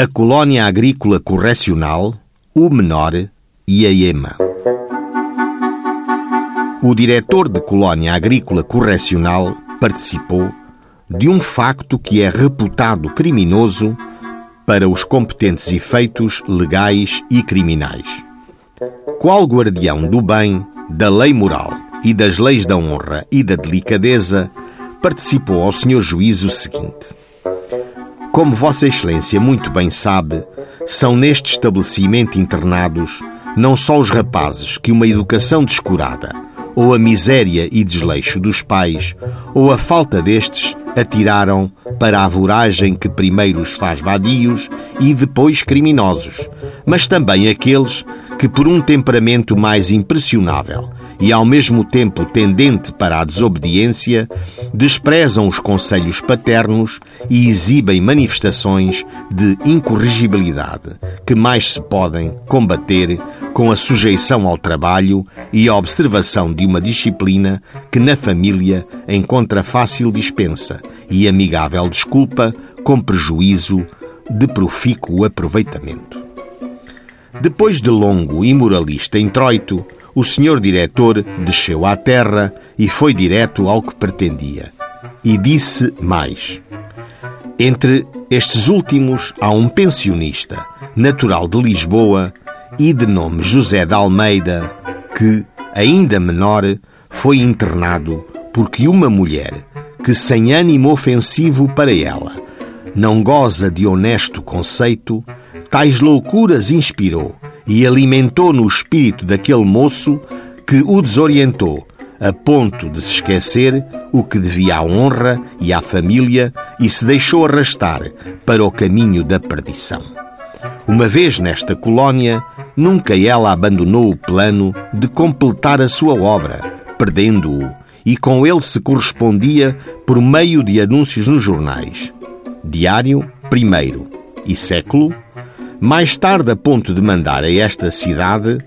a Colónia Agrícola Correcional, o Menor e a EMA. O diretor de Colónia Agrícola Correcional participou de um facto que é reputado criminoso para os competentes efeitos legais e criminais. Qual guardião do bem, da lei moral e das leis da honra e da delicadeza, participou ao senhor juiz o seguinte: Como Vossa Excelência muito bem sabe, são neste estabelecimento internados não só os rapazes que uma educação descurada, ou a miséria e desleixo dos pais, ou a falta destes atiraram para a voragem que primeiro os faz vadios e depois criminosos, mas também aqueles que, por um temperamento mais impressionável e ao mesmo tempo tendente para a desobediência, desprezam os conselhos paternos e exibem manifestações de incorrigibilidade que mais se podem combater com a sujeição ao trabalho e a observação de uma disciplina que na família encontra fácil dispensa e amigável desculpa com prejuízo de profícuo aproveitamento. Depois de longo e moralista introito, o senhor diretor desceu à terra e foi direto ao que pretendia. E disse mais: Entre estes últimos há um pensionista, natural de Lisboa e de nome José de Almeida, que, ainda menor, foi internado porque uma mulher, que sem ânimo ofensivo para ela, não goza de honesto conceito, tais loucuras inspirou e alimentou no espírito daquele moço que o desorientou, a ponto de se esquecer o que devia à honra e à família e se deixou arrastar para o caminho da perdição. Uma vez nesta colónia, nunca ela abandonou o plano de completar a sua obra, perdendo-o, e com ele se correspondia por meio de anúncios nos jornais. Diário, primeiro, e século, mais tarde a ponto de mandar a esta cidade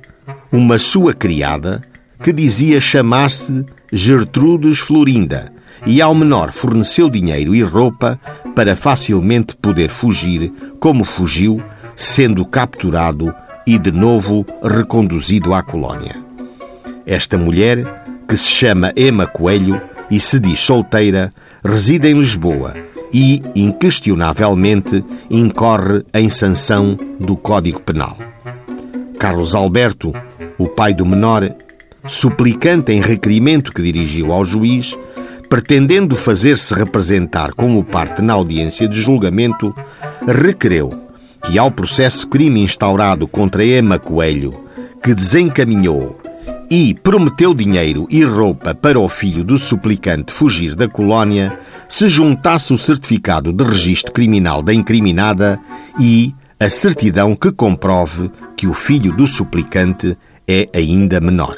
uma sua criada que dizia chamar-se Gertrudes Florinda e ao menor forneceu dinheiro e roupa para facilmente poder fugir, como fugiu, sendo capturado e de novo reconduzido à colónia. Esta mulher, que se chama Emma Coelho e se diz solteira, reside em Lisboa e, inquestionavelmente, incorre em sanção do Código Penal. Carlos Alberto, o pai do menor, suplicante em requerimento que dirigiu ao juiz, pretendendo fazer-se representar como parte na audiência de julgamento, requereu que, ao processo crime instaurado contra Emma Coelho, que desencaminhou e prometeu dinheiro e roupa para o filho do suplicante fugir da colónia, se juntasse o certificado de registro criminal da incriminada e a certidão que comprove que o filho do suplicante é ainda menor.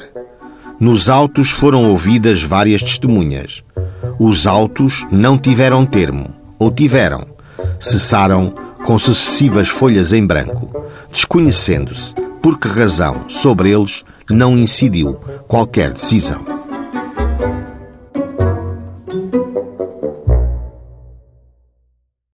Nos autos foram ouvidas várias testemunhas. Os autos não tiveram termo, ou tiveram. Cessaram com sucessivas folhas em branco, desconhecendo-se por que razão sobre eles não incidiu qualquer decisão.